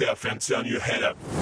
and turn your head up.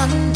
One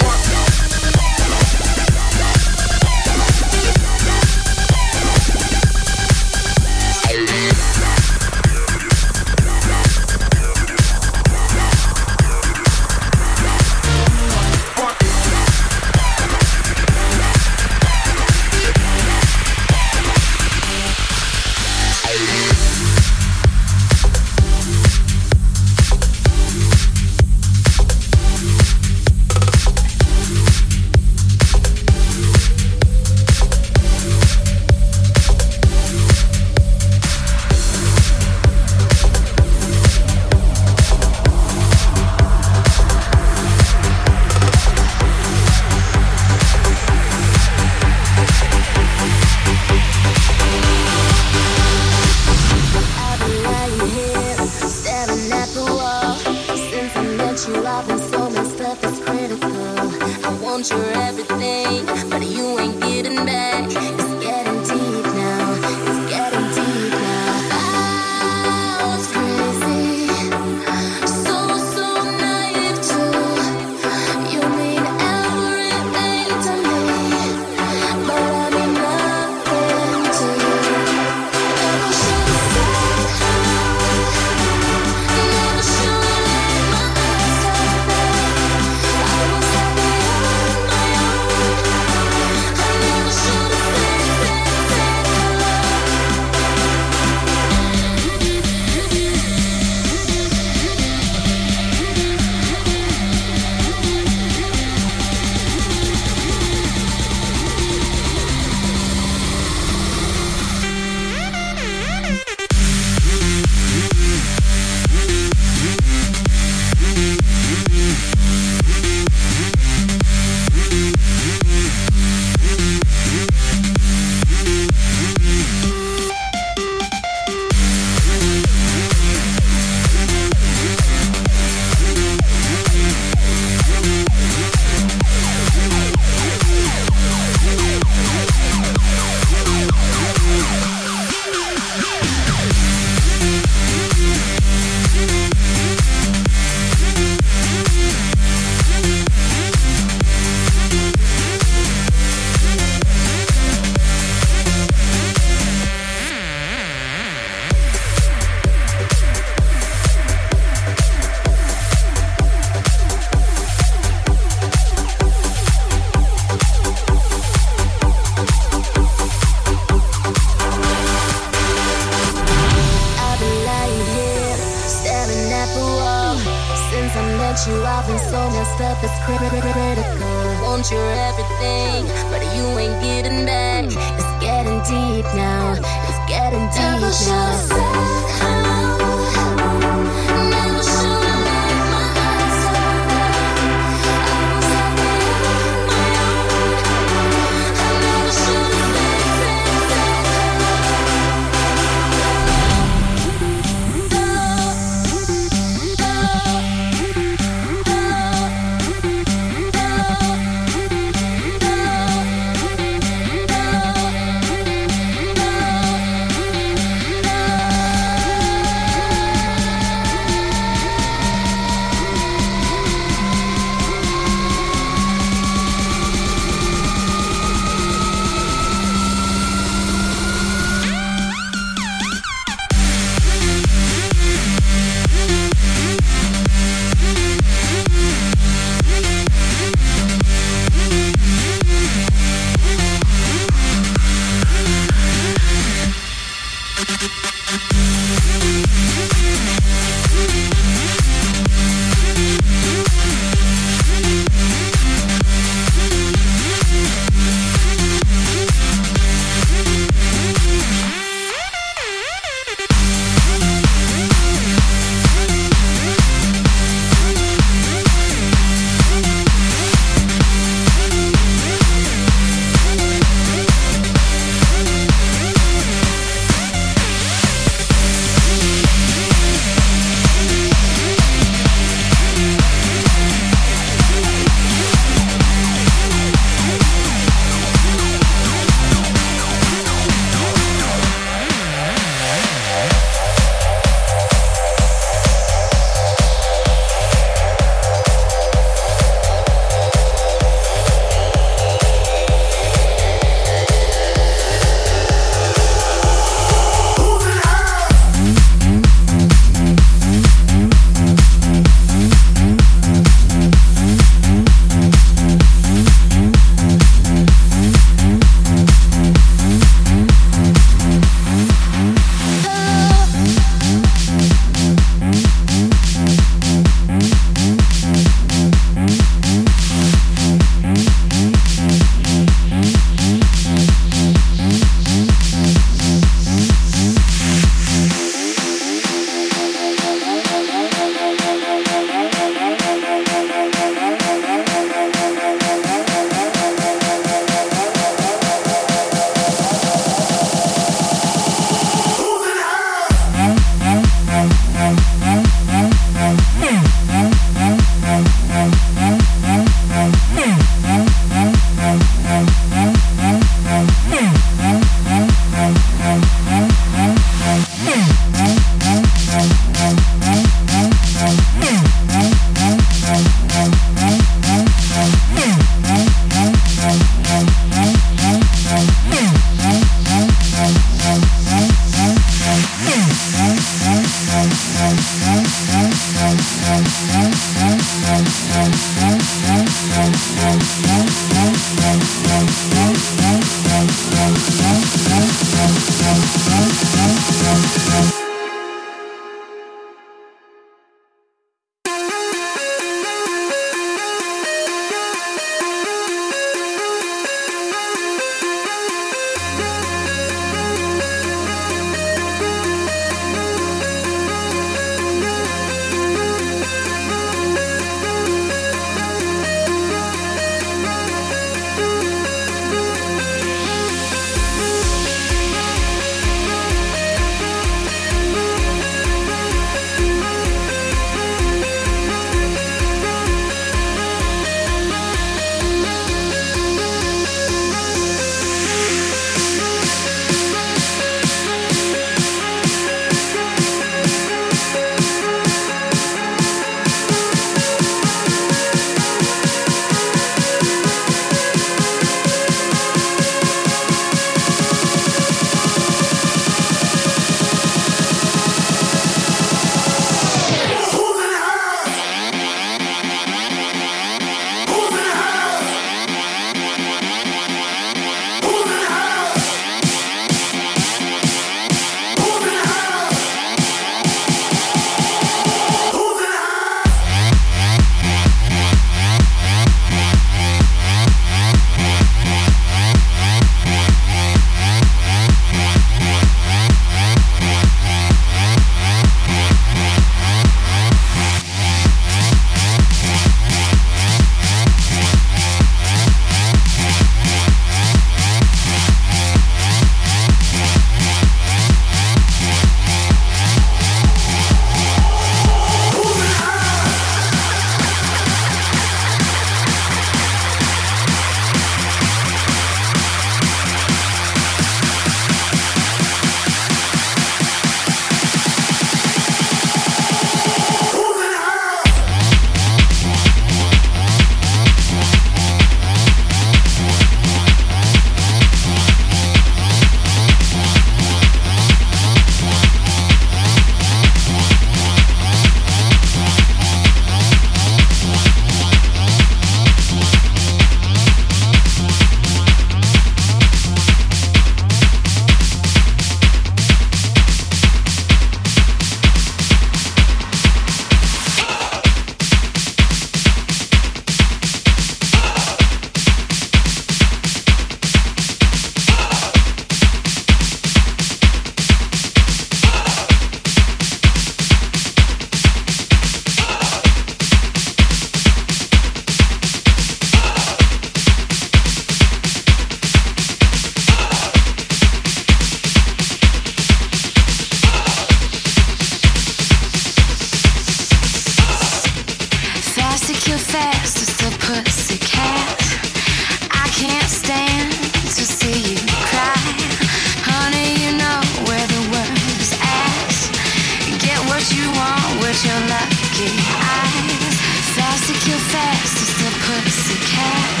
Pussycat